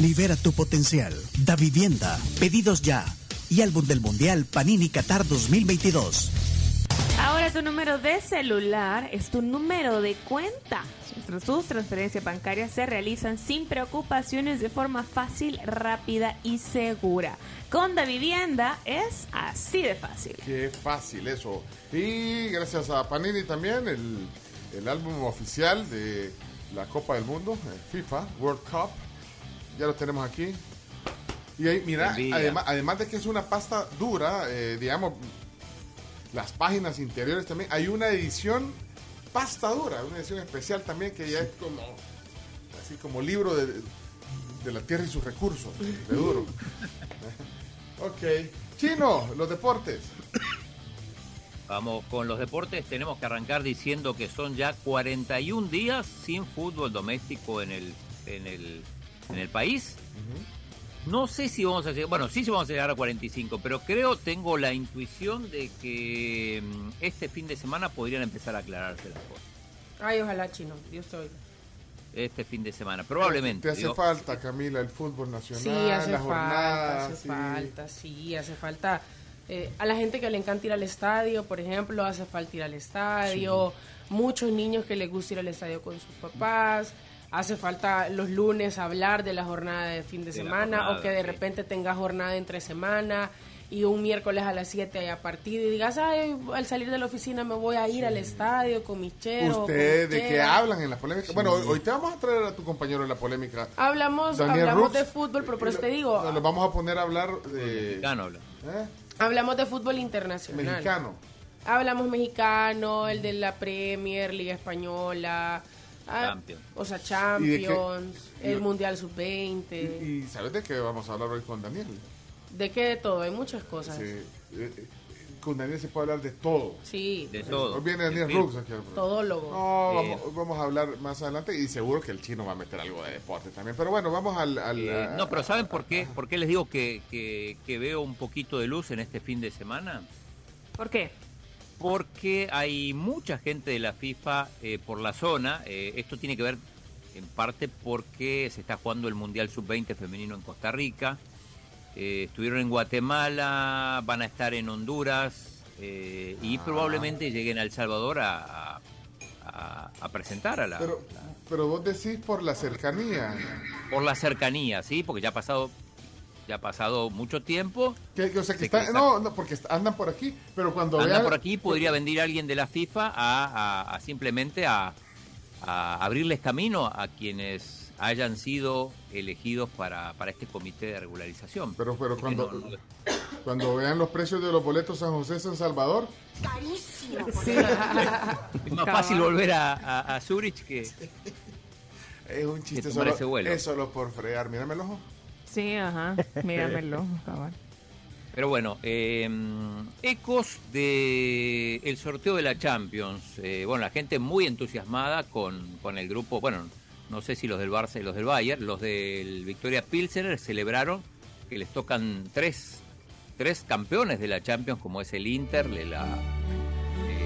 libera tu potencial, Da Vivienda, pedidos ya y álbum del Mundial Panini Qatar 2022. Ahora tu número de celular es tu número de cuenta. Sus transferencias bancarias se realizan sin preocupaciones de forma fácil, rápida y segura. Con Da Vivienda es así de fácil. Qué fácil eso. Y gracias a Panini también, el, el álbum oficial de la Copa del Mundo, eh, FIFA World Cup. Ya lo tenemos aquí. Y ahí, mira, además, además de que es una pasta dura, eh, digamos, las páginas interiores también, hay una edición pasta dura, una edición especial también que ya es como, así como libro de, de la tierra y sus recursos, de duro. ok. Chino, los deportes. Vamos con los deportes. Tenemos que arrancar diciendo que son ya 41 días sin fútbol doméstico en el, en el, en el país. No sé si vamos a llegar, bueno, sí, sí vamos a llegar a 45, pero creo, tengo la intuición de que mm, este fin de semana podrían empezar a aclararse las cosas. Ay, ojalá chino, Dios te oiga. Este fin de semana, probablemente. Te hace digo, falta, Camila, el fútbol nacional, Sí, hace la falta, jornada. hace sí. falta, sí, hace falta. eh, a la gente que le encanta ir al estadio, por ejemplo, hace falta ir al estadio. Muchos niños que les gusta ir al estadio con sus papás. Hace falta los lunes hablar de la jornada de fin de, De semana jornada, o que de sí. repente tenga jornada entre semana y un miércoles a las 7 haya partido y digas, ay, al salir de la oficina me voy a ir al estadio con mis cheros. ¿Usted con de qué cheras". hablan en la polémica? Bueno, hoy, hoy te vamos a traer a tu compañero en la polémica. Hablamos, Daniel hablamos Rux. de fútbol, pero por eso te digo, Nos vamos a poner a hablar de... mexicano habla. ¿eh? hablamos de fútbol internacional. Mexicano. Hablamos mexicano, el de la Premier, Liga Española, ah, Champions. o sea. Champions, Y- el Mundial Sub-20, Y, y ¿sabes de qué vamos a hablar hoy con Daniel? de qué de todo, hay muchas cosas. Sí, eh, eh, con Daniel se puede hablar de todo. Sí, De todo. Hoy viene Daniel. Rux aquí. al programa. todólogo. No, vamos, vamos a hablar más adelante y seguro que el chino va a meter algo de deporte también. Pero bueno, vamos al... al- Eh, a- no, pero ¿saben por qué? ¿Por qué les digo que, que- que veo un poquito de luz en este fin de semana? ¿Por qué? Porque hay mucha gente de la FIFA eh, por la zona. eh, esto tiene que ver en parte porque se está jugando el Mundial Sub-20 femenino en Costa Rica. Eh, estuvieron en Guatemala, van a estar en Honduras eh, y probablemente lleguen a El Salvador a, a- presentar a la, Pero, pero vos decís por la cercanía. por la cercanía, ¿sí? Porque ya ha pasado, ya ha pasado mucho tiempo. Que, que, o sea, que Sí, está, que está- no, no, porque andan por aquí, pero cuando anda vean... por aquí, podría venir alguien de la FIFA a, a- a simplemente a, a abrirles camino a quienes hayan sido elegidos para, para este comité de regularización. Pero, pero Porque cuando, no- no- cuando vean los precios de los boletos San José, San Salvador, es más fácil volver a, a, a Zurich que... es un chiste Que solo, ese vuelo. es solo por fregar. Mírame el ojo. Sí, ajá. Míramelo, cabal. Pero bueno, eh, ecos de el sorteo de la Champions. Eh, bueno, la gente muy entusiasmada con, con el grupo, bueno, no sé si los del Barça y los del Bayern, los del Victoria Pilsener celebraron que les tocan tres, tres campeones de la Champions, como es el Inter, la-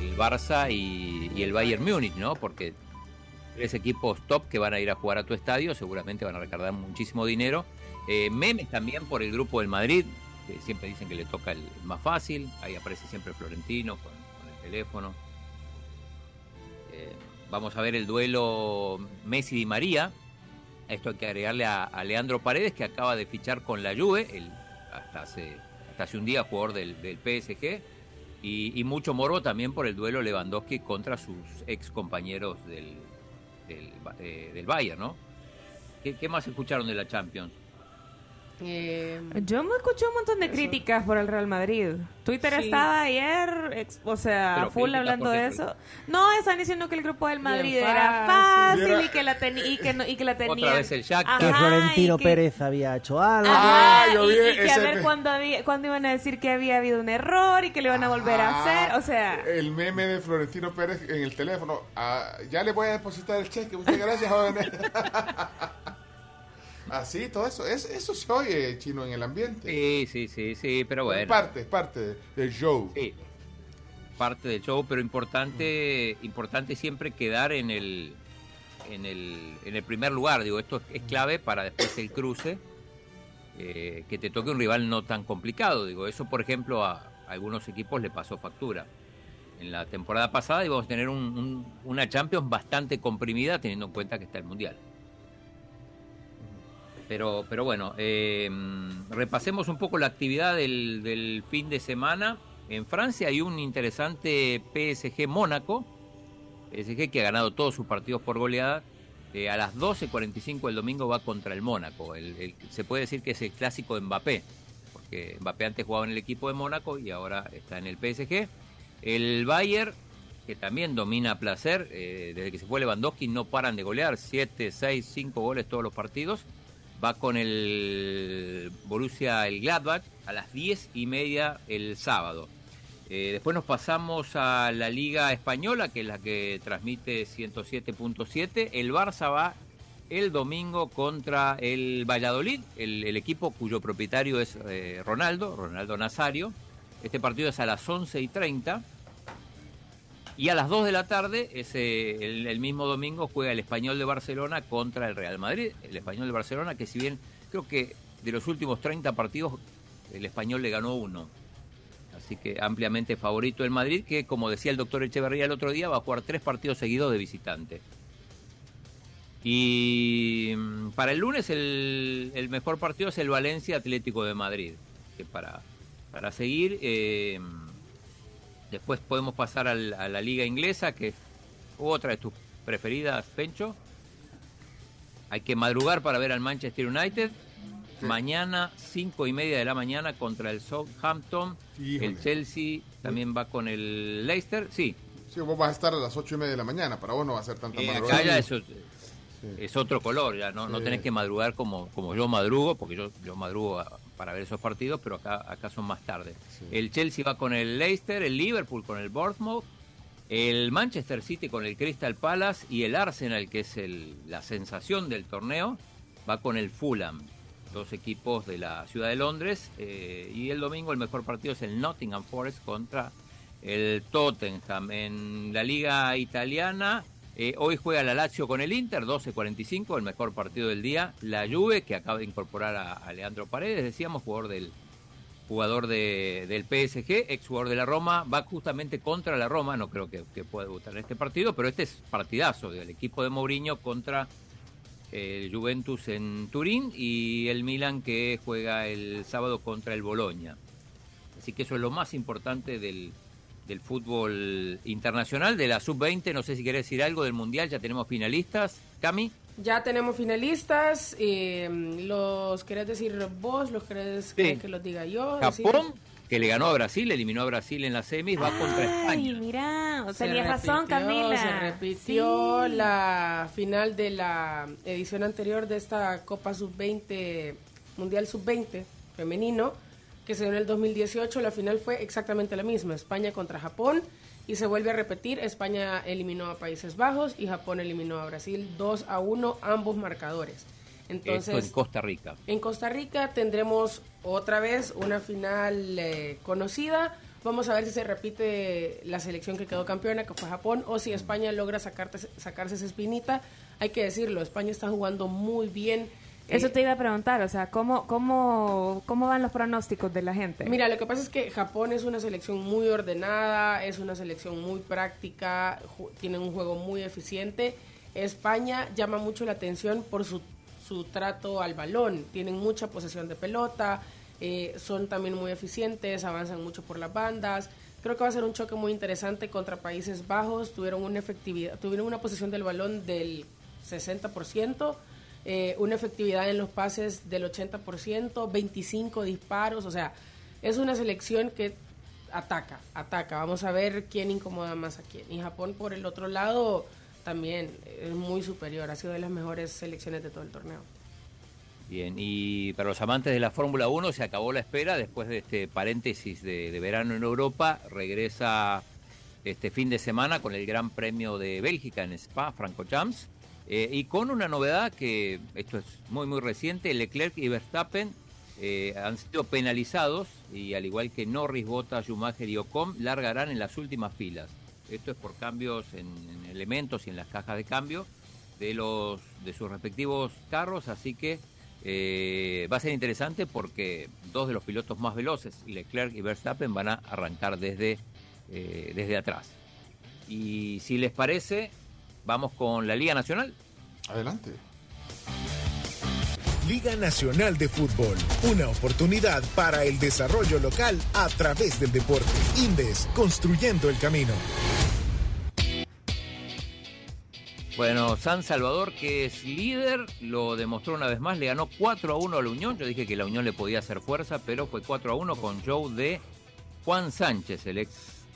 el Barça y, y el Bayern Múnich, ¿no? Porque tres equipos top que van a ir a jugar a tu estadio, seguramente van a recargar muchísimo dinero. Eh, memes también por el grupo del Madrid, que siempre dicen que le toca el más fácil, ahí aparece siempre Florentino con, el teléfono. Eh, vamos a ver el duelo Messi y María. Esto hay que agregarle a, a Leandro Paredes, que acaba de fichar con la Juve, hasta, hace, hasta hace un día jugador del, del PSG. Y, y mucho morbo también por el duelo Lewandowski contra sus ex compañeros del, del, eh, del Bayern, ¿no? ¿Qué, qué más escucharon de la Champions? Eh, Yo me escuché un montón de críticas por el Real Madrid. Twitter Sí. estaba ayer, ex- o sea, Pero full hablando ¿por qué de eso. No, están diciendo que el grupo del Madrid Bien era fácil. fácil y que la, teni- y que no- y que la tenía. vez el Shakhtar. Que Florentino que- Pérez había hecho algo. Ajá, Ah, yo y, vi y que a ver cuándo, había, cuándo iban a decir que había habido un error y que lo iban a volver a Ah, hacer. O sea, El meme de Florentino Pérez en el teléfono. Ah, ya le voy a depositar el cheque. Muchas gracias, jóvenes. Así, todo eso. Es, eso se oye, chino, en el ambiente. Sí, sí, sí, sí, pero Es bueno. parte, es parte del show. Sí, parte del show, pero importante, importante siempre quedar en el, en el, en el primer lugar. Digo, esto es, es clave para después el cruce, eh, que te toque un rival no tan complicado. Digo, eso por ejemplo a, algunos equipos le pasó factura. En la temporada pasada íbamos a tener un- un- una Champions bastante comprimida teniendo en cuenta que está el Mundial. Pero, pero bueno, eh, repasemos un poco la actividad del, fin de semana. En Francia hay un interesante PSG Mónaco, PSG que ha ganado todos sus partidos por goleada. Eh, a las 12.45 el domingo va contra el Mónaco. Se puede decir que es el clásico de Mbappé, porque Mbappé antes jugaba en el equipo de Mónaco y ahora está en el PSG. El Bayern, que también domina a placer, eh, desde que se fue Lewandowski no paran de golear, 7, 6, 5 goles todos los partidos. Va con el Borussia el Gladbach a las 10 y media el sábado. Eh, después nos pasamos a la Liga Española, que es la que transmite 107.7. El Barça va el domingo contra el Valladolid, el, equipo cuyo propietario es eh, Ronaldo, Ronaldo Nazario. Este partido es a las 11 y 30. Y a las 2 de la tarde, ese, el, mismo domingo, juega el Español de Barcelona contra el Real Madrid. El Español de Barcelona, que si bien creo que de los últimos 30 partidos, el Español le ganó uno. Así que ampliamente favorito el Madrid, que como decía el doctor Echeverría el otro día, va a jugar tres partidos seguidos de visitante. Y mm, para el lunes el, el mejor partido es el Valencia Atlético de Madrid. Que para, para seguir, eh, después podemos pasar al- a la liga inglesa, que es otra de tus preferidas, Pencho. Hay que madrugar para ver al Manchester United. Mañana, cinco y media de la mañana, contra el Southampton. Híjole. El Chelsea también va con el Leicester. Sí, Sí, vos vas a estar a las ocho y media de la mañana. Para vos no va a ser tanta eh, madrugada. acá ya eso es otro color, ya no, no tenés que madrugar como, como yo madrugo, porque yo, yo madrugo a- para ver esos partidos, pero acá, acá son más tarde. El Chelsea va con el Leicester, el Liverpool con el Bournemouth, el Manchester City con el Crystal Palace y el Arsenal, que es el, la sensación del torneo, va con el Fulham. Dos equipos de la ciudad de Londres. eh, y el domingo el mejor partido es el Nottingham Forest contra el Tottenham. En la liga italiana, eh, hoy juega la Lazio con el Inter, 12.45, el mejor partido del día. La Juve, que acaba de incorporar a, a Leandro Paredes, decíamos, jugador del jugador de- del PSG, ex jugador de la Roma, va justamente contra la Roma, no creo que, pueda debutar en este partido, pero este es partidazo del equipo de Mourinho contra el Juventus en Turín y el Milan que juega el sábado contra el Boloña. Así que eso es lo más importante del, del fútbol internacional, de la sub-20. No sé si querés decir algo del Mundial, ya tenemos finalistas. Cami, Ya tenemos finalistas. eh, ¿Los querés decir vos? ¿Los querés, querés que los diga yo? Japón, que le ganó a Brasil, eliminó a Brasil en la semis, va contra Ay, España. mira, o sea, Se tenías razón, repitió, Camila. Se repitió Sí. la final de la edición anterior de esta Copa Sub-20, Mundial Sub-20 femenino, que se dio en el 2018. La final fue exactamente la misma, España contra Japón. Y se vuelve a repetir, España eliminó a Países Bajos y Japón eliminó a Brasil 2 a 1, ambos marcadores. Entonces, Esto en Costa Rica. en Costa Rica tendremos otra vez una final eh, conocida. Vamos a ver si se repite la selección que quedó campeona, que fue Japón, o si España logra sacarte, sacarse esa espinita. Hay que decirlo, España está jugando muy bien. Eso te iba a preguntar, o sea, ¿cómo, cómo, ¿cómo van los pronósticos de la gente? Mira, lo que pasa es que Japón es una selección muy ordenada, es una selección muy práctica, tienen un juego muy eficiente. España llama mucho la atención por su, su trato al balón, tienen mucha posesión de pelota, eh, son también muy eficientes, avanzan mucho por las bandas. Creo que va a ser un choque muy interesante contra Países Bajos, tuvieron una efectividad, tuvieron una posesión del balón del 60%. Eh, una efectividad en los pases del 80%, 25 disparos, o sea, es una selección que ataca, ataca. Vamos a ver quién incomoda más a quién. Y Japón, por el otro lado, también es muy superior, ha sido de las mejores selecciones de todo el torneo. Bien, y para los amantes de la Fórmula 1 se acabó la espera después de este paréntesis de, de verano en Europa. Regresa este fin de semana con el Gran Premio de Bélgica en Spa, Francorchamps. Eh, y con una novedad que, esto es muy muy reciente, Leclerc y Verstappen eh, han sido penalizados y al igual que Norris, Bottas, Schumacher y Ocon, largarán en las últimas filas. Esto es por cambios en, en elementos y en las cajas de cambio de, los, de sus respectivos carros, así que eh, va a ser interesante porque dos de los pilotos más veloces, Leclerc y Verstappen, van a arrancar desde, desde atrás. Y si les parece, vamos con la Liga Nacional. Adelante. Liga Nacional de Fútbol, una oportunidad para el desarrollo local a través del deporte. Indes, construyendo el camino. Bueno, San Salvador, que es líder, lo demostró una vez más, le ganó 4 a 1 a la Unión. Yo dije que la Unión le podía hacer fuerza, pero fue 4 a 1 con Joe de Juan Sánchez, el ex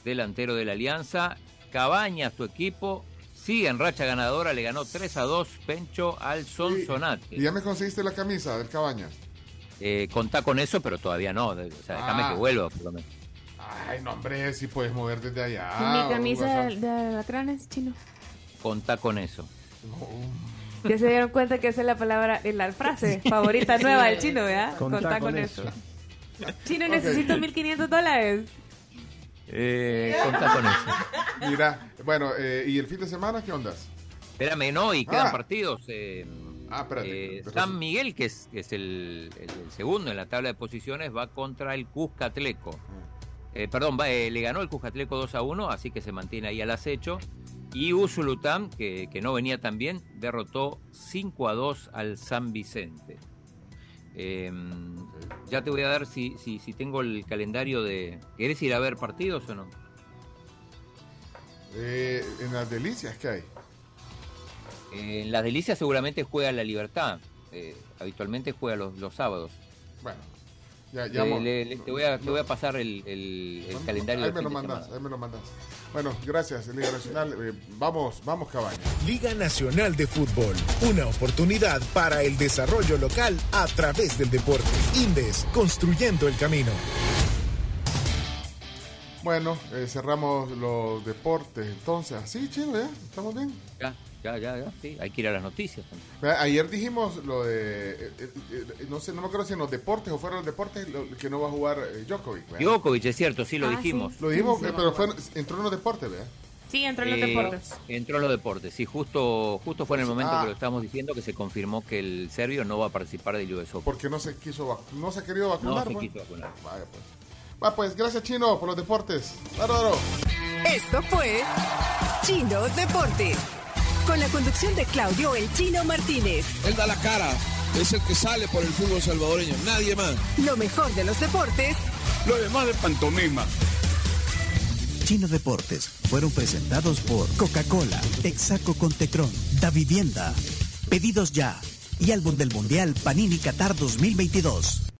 delantero de la Alianza. Cabaña, su equipo, sigue en racha ganadora, le ganó 3 a 2 Pencho al Sonsonate. ¿Y ya me conseguiste la camisa del Cabañas? Eh, contá con eso, pero todavía no. O sea, déjame Ah. que vuelva, por lo menos. Ay, no, hombre, si puedes mover desde allá. Mi camisa de, de alacranes chino. Contá con eso. Ya se dieron cuenta que esa es la palabra, eh, la frase favorita nueva del chino, ¿verdad? Contá Contá con, con eso. eso. Chino, Ok. necesito 1500 dólares. Eh, contá con eso. Mira, bueno, eh, ¿y el fin de semana qué ondas? Espérame, no, y quedan Ah. partidos. eh, Ah, espérate. eh, San. Miguel, que es, que es el, el- el segundo en la tabla de posiciones, va contra el Cuscatleco. Eh, perdón, va, eh, le ganó el Cuscatleco 2 a 1, así que se mantiene ahí al acecho. Y Usulután, que, que no venía tan bien, derrotó 5 a 2 al San Vicente. Eh, ya te voy a dar si, si, si tengo el calendario de... ¿Querés ir a ver partidos o no? Eh, en las delicias, ¿qué hay? Eh, en las delicias seguramente juega la Libertad. Eh, habitualmente juega los, los sábados. Bueno, ya, ya. mo- le- le- te, voy a, te voy a pasar el, el- el calendario Ahí me lo mandas, semana. ahí me lo mandas. Bueno, gracias, Liga Nacional. Eh, vamos, vamos, Cabaña. Liga Nacional de Fútbol, una oportunidad para el desarrollo local a través del deporte. Indes, construyendo el camino. Bueno, eh, cerramos los deportes. Entonces, así, chino, ¿ya? ¿Estamos bien? Ya, ya, ya, ya, sí, hay que ir a las noticias. Vea, Ayer dijimos lo de, eh, eh, eh, no sé, no me acuerdo si en los deportes o fuera de los deportes, lo- que no va a jugar eh, Djokovic. ¿vea? Djokovic, es cierto, sí lo Ah, dijimos. Lo dijimos, Sí, sí, pero fue, entró en los deportes, ¿vea? Sí, entró en los Eh, deportes. Entró en los deportes, sí, justo, justo fue en el momento Ah. que lo estábamos diciendo que se confirmó que el serbio no va a participar del US Open. Porque no se quiso, no se ha querido No vacunar. se pues. quiso vacunar. Vaya, pues. Va, pues, gracias, Chino, por los deportes. Bárbaro. Esto fue Chino Deportes. Con la conducción de Claudio El Chino Martínez. Él da la cara, es el que sale por el fútbol salvadoreño, nadie más. Lo mejor de los deportes Lo demás de pantomima. Chino Deportes fueron presentados por Coca-Cola, Texaco con Tecron, Da Vivienda, Pedidos Ya y Álbum del Mundial Panini Qatar 2022.